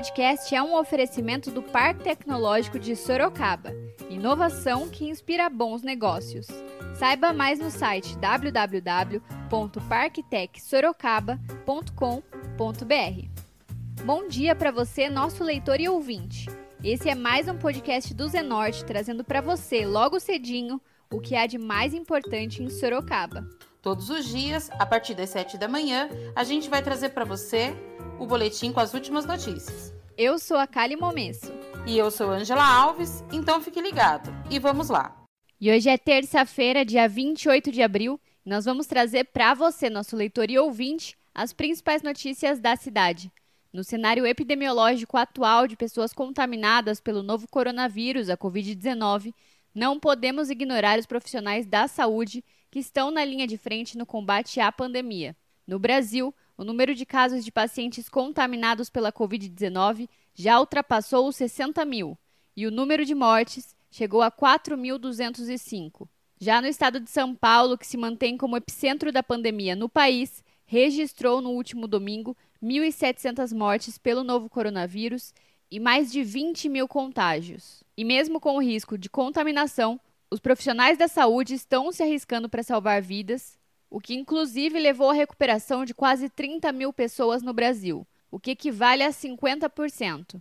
podcast é um oferecimento do Parque Tecnológico de Sorocaba. Inovação que inspira bons negócios. Saiba mais no site www.parktecsorocaba.com.br. Bom dia para você, nosso leitor e ouvinte. Esse é mais um podcast do Zenorte trazendo para você, logo cedinho, o que há de mais importante em Sorocaba. Todos os dias, a partir das 7 da manhã, a gente vai trazer para você o boletim com as últimas notícias. Eu sou a Kali Momesso. E eu sou Angela Alves, então fique ligado. E vamos lá. E hoje é terça-feira, dia 28 de abril, e nós vamos trazer para você, nosso leitor e ouvinte, as principais notícias da cidade. No cenário epidemiológico atual de pessoas contaminadas pelo novo coronavírus, a Covid-19, não podemos ignorar os profissionais da saúde que estão na linha de frente no combate à pandemia. No Brasil, o número de casos de pacientes contaminados pela Covid-19 já ultrapassou os 60 mil e o número de mortes chegou a 4.205. Já no estado de São Paulo, que se mantém como epicentro da pandemia no país, registrou no último domingo 1.700 mortes pelo novo coronavírus e mais de 20 mil contágios. E mesmo com o risco de contaminação, os profissionais da saúde estão se arriscando para salvar vidas o que inclusive levou à recuperação de quase 30 mil pessoas no Brasil, o que equivale a 50%.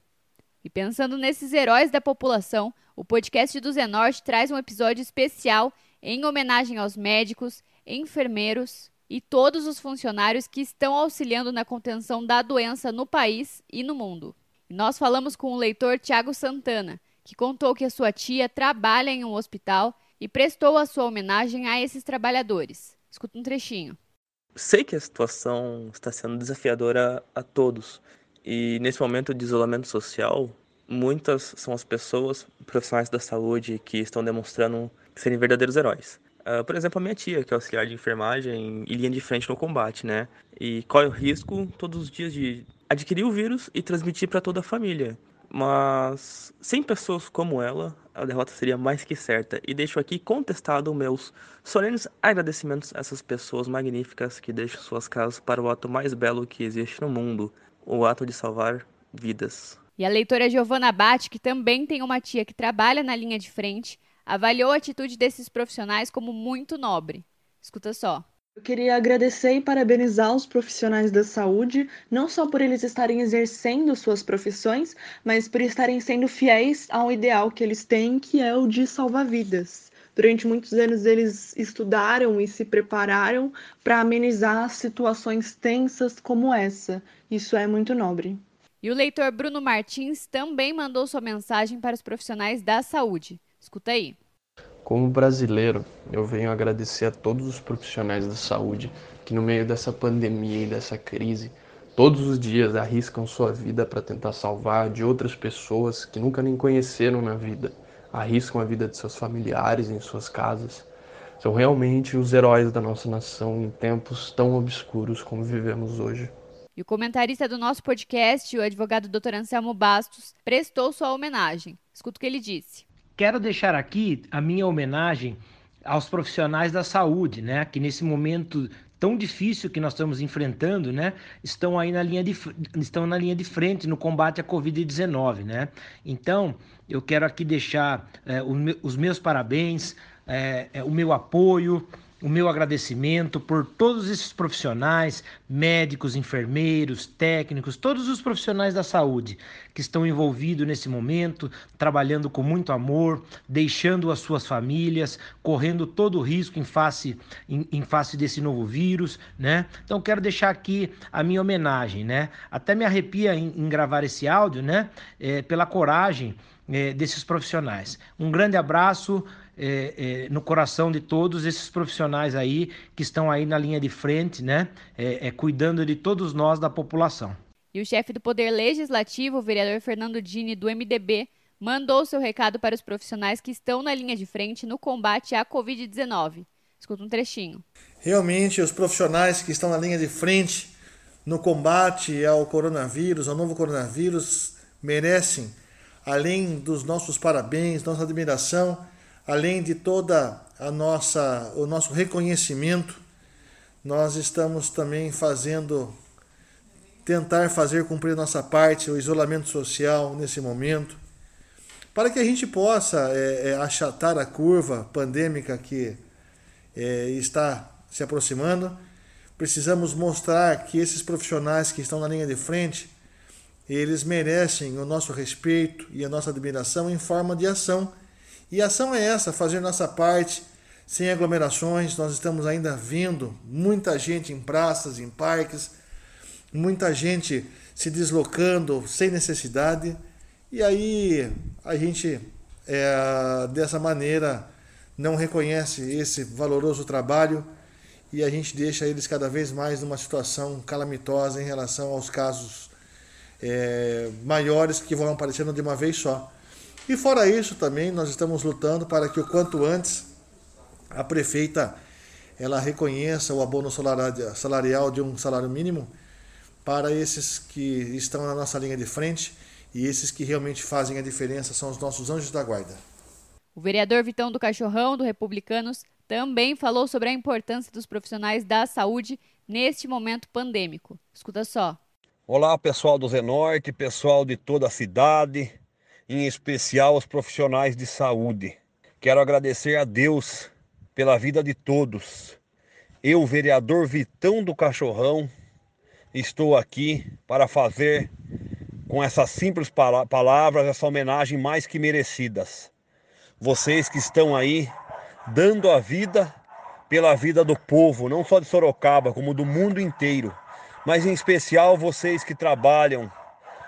E pensando nesses heróis da população, o podcast do Zenorte traz um episódio especial em homenagem aos médicos, enfermeiros e todos os funcionários que estão auxiliando na contenção da doença no país e no mundo. Nós falamos com o leitor Tiago Santana, que contou que a sua tia trabalha em um hospital e prestou a sua homenagem a esses trabalhadores. Escuta um trechinho. Sei que a situação está sendo desafiadora a todos. E nesse momento de isolamento social, muitas são as pessoas, profissionais da saúde, que estão demonstrando serem verdadeiros heróis. Uh, por exemplo, a minha tia, que é auxiliar de enfermagem e linha de frente no combate, né? E corre o risco todos os dias de adquirir o vírus e transmitir para toda a família. Mas sem pessoas como ela, a derrota seria mais que certa. E deixo aqui contestado meus solenes agradecimentos a essas pessoas magníficas que deixam suas casas para o ato mais belo que existe no mundo, o ato de salvar vidas. E a leitora Giovanna Batti, que também tem uma tia que trabalha na linha de frente, avaliou a atitude desses profissionais como muito nobre. Escuta só. Eu queria agradecer e parabenizar os profissionais da saúde, não só por eles estarem exercendo suas profissões, mas por estarem sendo fiéis ao ideal que eles têm, que é o de salvar vidas. Durante muitos anos eles estudaram e se prepararam para amenizar situações tensas como essa. Isso é muito nobre. E o leitor Bruno Martins também mandou sua mensagem para os profissionais da saúde. Escuta aí. Como brasileiro, eu venho agradecer a todos os profissionais da saúde que, no meio dessa pandemia e dessa crise, todos os dias arriscam sua vida para tentar salvar de outras pessoas que nunca nem conheceram na vida, arriscam a vida de seus familiares em suas casas. São realmente os heróis da nossa nação em tempos tão obscuros como vivemos hoje. E o comentarista do nosso podcast, o advogado Dr. Anselmo Bastos, prestou sua homenagem. Escuta o que ele disse. Quero deixar aqui a minha homenagem aos profissionais da saúde, né, que nesse momento tão difícil que nós estamos enfrentando, né, estão aí na linha de, estão na linha de frente no combate à Covid-19, né? Então, eu quero aqui deixar é, os meus parabéns, é, é, o meu apoio, o meu agradecimento por todos esses profissionais, médicos, enfermeiros, técnicos, todos os profissionais da saúde que estão envolvidos nesse momento, trabalhando com muito amor, deixando as suas famílias, correndo todo o risco em face, em, em face desse novo vírus, né? Então quero deixar aqui a minha homenagem, né? Até me arrepia em, em gravar esse áudio, né? É, pela coragem é, desses profissionais. Um grande abraço é, é, no coração de todos esses profissionais aí que estão aí na linha de frente, né, é, é, cuidando de todos nós da população. E o chefe do Poder Legislativo, o vereador Fernando Dini, do MDB, mandou seu recado para os profissionais que estão na linha de frente no combate à Covid-19. Escuta um trechinho. Realmente, os profissionais que estão na linha de frente no combate ao coronavírus, ao novo coronavírus, merecem, além dos nossos parabéns, nossa admiração, além de toda a nossa o nosso reconhecimento, nós estamos também fazendo tentar fazer cumprir nossa parte, o isolamento social nesse momento, para que a gente possa é, é, achatar a curva pandêmica que é, está se aproximando. Precisamos mostrar que esses profissionais que estão na linha de frente, eles merecem o nosso respeito e a nossa admiração em forma de ação. E ação é essa, fazer nossa parte, sem aglomerações. Nós estamos ainda vendo muita gente em praças, em parques, muita gente se deslocando sem necessidade. E aí a gente, é, dessa maneira, não reconhece esse valoroso trabalho e a gente deixa eles cada vez mais numa situação calamitosa em relação aos casos é, maiores que vão aparecendo de uma vez só. E fora isso também nós estamos lutando para que o quanto antes a prefeita ela reconheça o abono salarial de um salário mínimo para esses que estão na nossa linha de frente e esses que realmente fazem a diferença são os nossos anjos da guarda. O vereador Vitão do Cachorrão, do Republicanos, também falou sobre a importância dos profissionais da saúde neste momento pandêmico. Escuta só. Olá, pessoal do Zenorte, pessoal de toda a cidade, em especial os profissionais de saúde. Quero agradecer a Deus pela vida de todos. Eu, vereador Vitão do Cachorrão, estou aqui para fazer com essas simples palavras essa homenagem mais que merecidas. Vocês que estão aí dando a vida pela vida do povo, não só de Sorocaba, como do mundo inteiro, mas em especial vocês que trabalham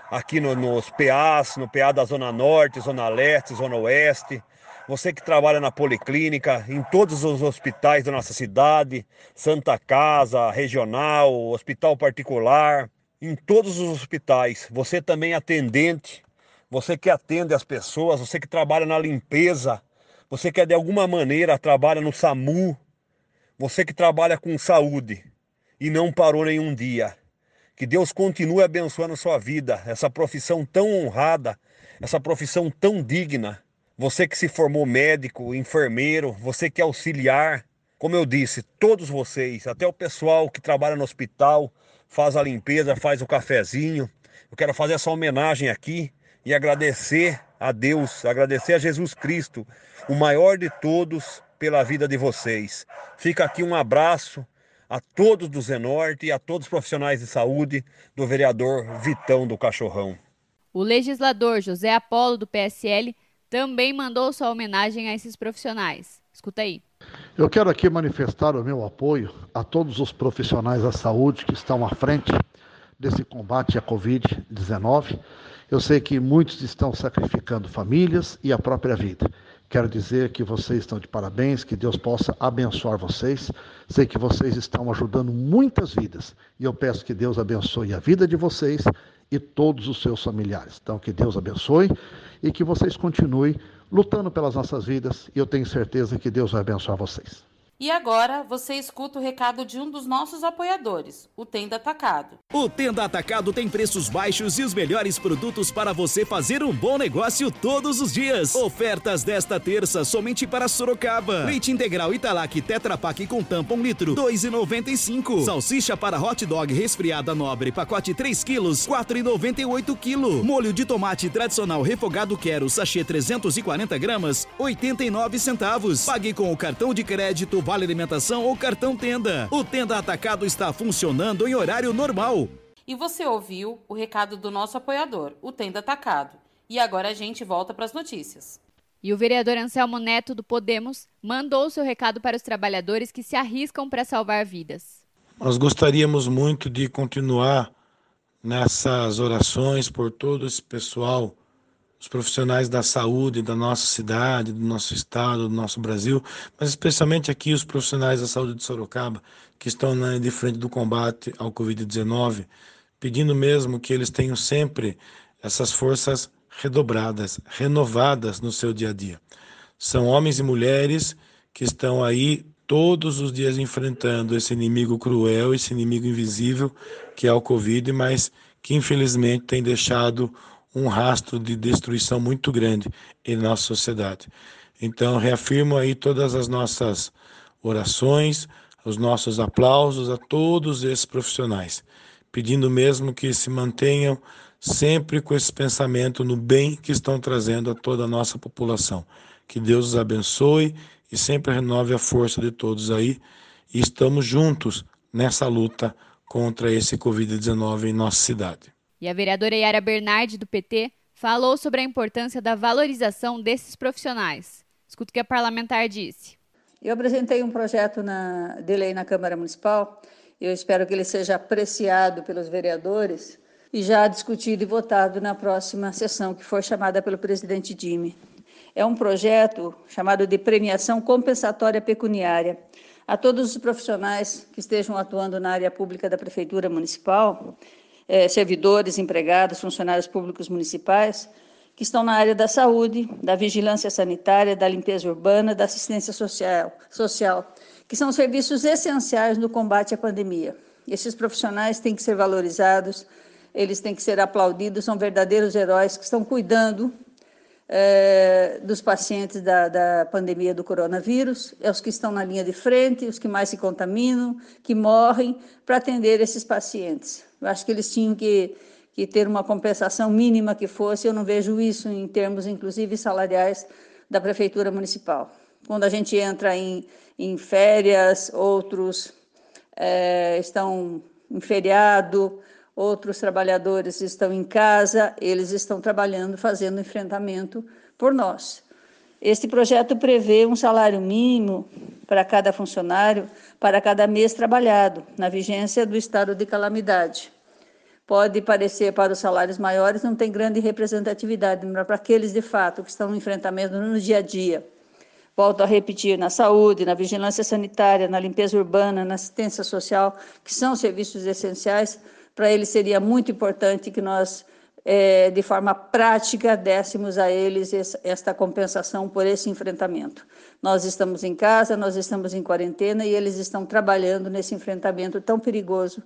aqui no, nos PAs, no PA da Zona Norte, Zona Leste, Zona Oeste, você que trabalha na policlínica, em todos os hospitais da nossa cidade, Santa Casa, regional, hospital particular, em todos os hospitais. Você também é atendente, você que atende as pessoas, você que trabalha na limpeza, você que de alguma maneira trabalha no SAMU, você que trabalha com saúde e não parou nenhum dia. Que Deus continue abençoando sua vida, essa profissão tão honrada, essa profissão tão digna. Você que se formou médico, enfermeiro, você que é auxiliar, como eu disse, todos vocês, até o pessoal que trabalha no hospital, faz a limpeza, faz o cafezinho. Eu quero fazer essa homenagem aqui e agradecer a Deus, agradecer a Jesus Cristo, o maior de todos, pela vida de vocês. Fica aqui um abraço a todos do Zenorte e a todos os profissionais de saúde do vereador Vitão do Cachorrão. O legislador José Apolo, do PSL, também mandou sua homenagem a esses profissionais. Escuta aí. Eu quero aqui manifestar o meu apoio a todos os profissionais da saúde que estão à frente desse combate à Covid-19. Eu sei que muitos estão sacrificando famílias e a própria vida. Quero dizer que vocês estão de parabéns, que Deus possa abençoar vocês. Sei que vocês estão ajudando muitas vidas e eu peço que Deus abençoe a vida de vocês e todos os seus familiares. Então, que Deus abençoe e que vocês continuem lutando pelas nossas vidas e eu tenho certeza que Deus vai abençoar vocês. E agora você escuta o recado de um dos nossos apoiadores, o Tenda Atacado. O Tenda Atacado tem preços baixos e os melhores produtos para você fazer um bom negócio todos os dias. Ofertas desta terça somente para Sorocaba. Leite integral Italac Tetra Pak com tampa 1 litro, 2,95. Salsicha para hot dog resfriada nobre, pacote 3 quilos, 4,98 quilo. Molho de tomate tradicional refogado quero, sachê 340 gramas, 89 centavos. Pague com o cartão de crédito Vale Alimentação ou cartão Tenda. O Tenda Atacado está funcionando em horário normal. E você ouviu o recado do nosso apoiador, o Tenda Atacado. E agora a gente volta para as notícias. E o vereador Anselmo Neto, do Podemos, mandou seu recado para os trabalhadores que se arriscam para salvar vidas. Nós gostaríamos muito de continuar nessas orações por todo esse pessoal os profissionais da saúde da nossa cidade, do nosso estado, do nosso Brasil, mas especialmente aqui os profissionais da saúde de Sorocaba, que estão na, de frente do combate ao Covid-19, pedindo mesmo que eles tenham sempre essas forças redobradas, renovadas no seu dia a dia. São homens e mulheres que estão aí todos os dias enfrentando esse inimigo cruel, esse inimigo invisível que é o Covid, mas que infelizmente tem deixado um rastro de destruição muito grande em nossa sociedade. Então, reafirmo aí todas as nossas orações, os nossos aplausos a todos esses profissionais, pedindo mesmo que se mantenham sempre com esse pensamento no bem que estão trazendo a toda a nossa população. Que Deus os abençoe e sempre renove a força de todos aí. E estamos juntos nessa luta contra esse Covid-19 em nossa cidade. E a vereadora Yara Bernardi, do PT, falou sobre a importância da valorização desses profissionais. Escuta o que a parlamentar disse. Eu apresentei um projeto na, de lei na Câmara Municipal. Eu espero que ele seja apreciado pelos vereadores e já discutido e votado na próxima sessão, que for chamada pelo presidente Dime. É um projeto chamado de premiação compensatória pecuniária a todos os profissionais que estejam atuando na área pública da Prefeitura Municipal, eh, servidores, empregados, funcionários públicos municipais, que estão na área da saúde, da vigilância sanitária, da limpeza urbana, da assistência social, social que são serviços essenciais no combate à pandemia. Esses profissionais têm que ser valorizados, eles têm que ser aplaudidos, são verdadeiros heróis que estão cuidando é, dos pacientes da, da pandemia do coronavírus, é os que estão na linha de frente, os que mais se contaminam, que morrem, para atender esses pacientes. Eu acho que eles tinham que, que ter uma compensação mínima que fosse, eu não vejo isso em termos, inclusive, salariais da Prefeitura Municipal. Quando a gente entra em, em férias, outros é, estão em feriado, outros trabalhadores estão em casa, eles estão trabalhando, fazendo enfrentamento por nós. Este projeto prevê um salário mínimo para cada funcionário para cada mês trabalhado, na vigência do estado de calamidade. Pode parecer para os salários maiores, não tem grande representatividade, mas para aqueles de fato que estão no enfrentamento no dia a dia. Volto a repetir, na saúde, na vigilância sanitária, na limpeza urbana, na assistência social, que são serviços essenciais, para eles seria muito importante que nós, é, de forma prática, dessemos a eles esta compensação por esse enfrentamento. Nós estamos em casa, nós estamos em quarentena e eles estão trabalhando nesse enfrentamento tão perigoso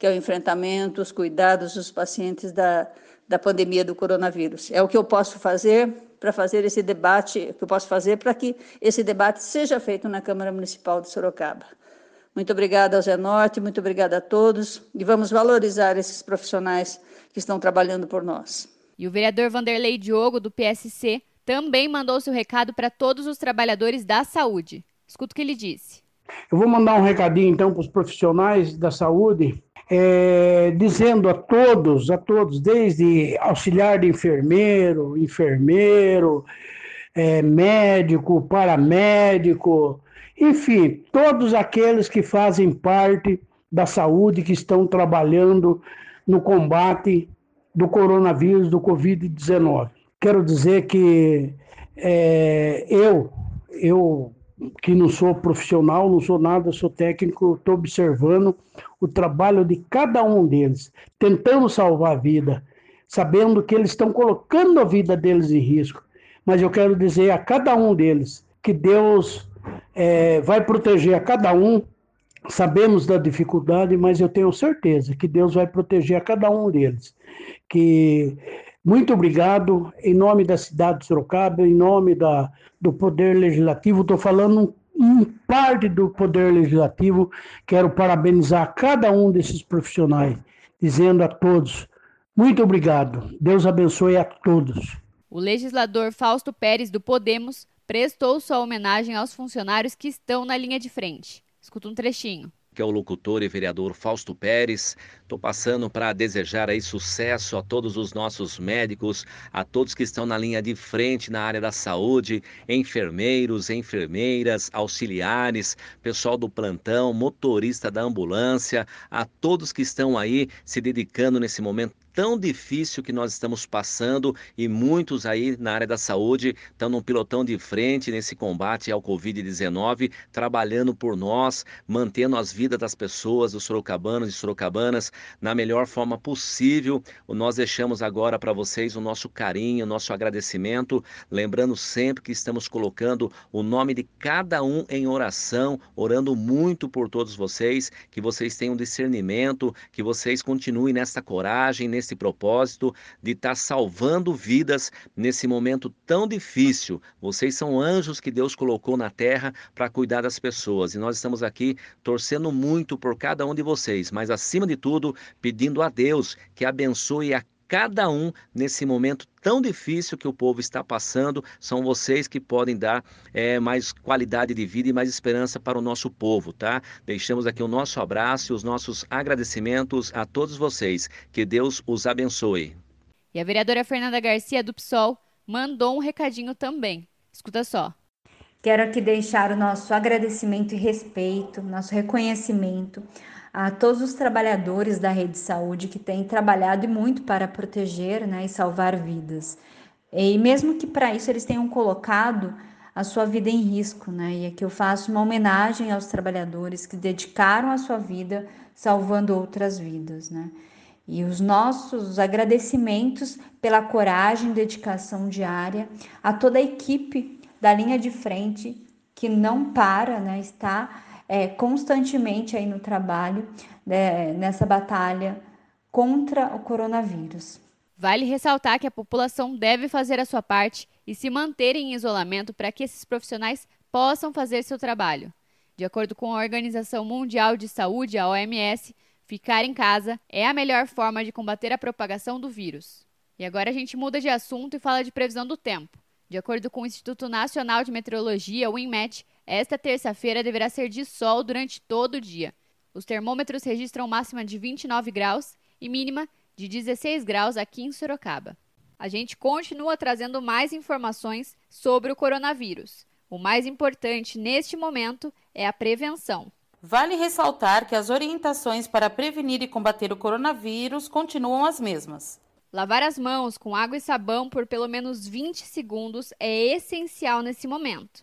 que é o enfrentamento, os cuidados dos pacientes da, da pandemia do coronavírus. É o que eu posso fazer para fazer esse debate, que eu posso fazer para que esse debate seja feito na Câmara Municipal de Sorocaba. Muito obrigada ao Zé Norte, muito obrigada a todos e vamos valorizar esses profissionais que estão trabalhando por nós. E o vereador Vanderlei Diogo, do PSC, também mandou seu recado para todos os trabalhadores da saúde. Escuta o que ele disse. Eu vou mandar um recadinho então para os profissionais da saúde, é, dizendo a todos, a todos, desde auxiliar de enfermeiro, enfermeiro, é, médico, paramédico, enfim, todos aqueles que fazem parte da saúde, que estão trabalhando no combate do coronavírus, do Covid-19. Quero dizer que é, eu, eu que não sou profissional, não sou nada, sou técnico, estou observando o trabalho de cada um deles, tentando salvar a vida, sabendo que eles estão colocando a vida deles em risco. Mas eu quero dizer a cada um deles que Deus é, vai proteger a cada um. Sabemos da dificuldade, mas eu tenho certeza que Deus vai proteger a cada um deles. Que muito obrigado em nome da cidade de Sorocaba, em nome da, do Poder Legislativo. Estou falando em parte do Poder Legislativo. Quero parabenizar cada um desses profissionais, dizendo a todos muito obrigado. Deus abençoe a todos. O legislador Fausto Pérez do Podemos prestou sua homenagem aos funcionários que estão na linha de frente. Escuta um trechinho que é o locutor e vereador Fausto Pérez. Estou passando para desejar aí sucesso a todos os nossos médicos, a todos que estão na linha de frente na área da saúde, enfermeiros, enfermeiras, auxiliares, pessoal do plantão, motorista da ambulância, a todos que estão aí se dedicando nesse momento tão difícil que nós estamos passando e muitos aí na área da saúde estão num pilotão de frente nesse combate ao Covid-19, trabalhando por nós, mantendo as vidas das pessoas, dos sorocabanos e sorocabanas na melhor forma possível. Nós deixamos agora para vocês o nosso carinho, o nosso agradecimento, lembrando sempre que estamos colocando o nome de cada um em oração, orando muito por todos vocês, que vocês tenham discernimento, que vocês continuem nessa coragem, nesse esse propósito de estar tá salvando vidas nesse momento tão difícil. Vocês são anjos que Deus colocou na terra para cuidar das pessoas e nós estamos aqui torcendo muito por cada um de vocês, mas acima de tudo, pedindo a Deus que abençoe a cada um nesse momento tão difícil que o povo está passando. São vocês que podem dar é, mais qualidade de vida e mais esperança para o nosso povo, tá? Deixamos aqui o nosso abraço e os nossos agradecimentos a todos vocês. Que Deus os abençoe. E a vereadora Fernanda Garcia do PSOL mandou um recadinho também. Escuta só. Quero aqui deixar o nosso agradecimento e respeito, nosso reconhecimento a todos os trabalhadores da rede de saúde que têm trabalhado muito para proteger né, e salvar vidas. E mesmo que para isso eles tenham colocado a sua vida em risco, né? E aqui eu faço uma homenagem aos trabalhadores que dedicaram a sua vida salvando outras vidas, né? E os nossos agradecimentos pela coragem e dedicação diária a toda a equipe da linha de frente que não para, né? Está é, constantemente aí no trabalho, né, nessa batalha contra o coronavírus. Vale ressaltar que a população deve fazer a sua parte e se manter em isolamento para que esses profissionais possam fazer seu trabalho. De acordo com a Organização Mundial de Saúde, a OMS, ficar em casa é a melhor forma de combater a propagação do vírus. E agora a gente muda de assunto e fala de previsão do tempo. De acordo com o Instituto Nacional de Meteorologia, o INMET, esta terça-feira deverá ser de sol durante todo o dia. Os termômetros registram máxima de 29 graus e mínima de 16 graus aqui em Sorocaba. A gente continua trazendo mais informações sobre o coronavírus. O mais importante neste momento é a prevenção. Vale ressaltar que as orientações para prevenir e combater o coronavírus continuam as mesmas. Lavar as mãos com água e sabão por pelo menos 20 segundos é essencial nesse momento.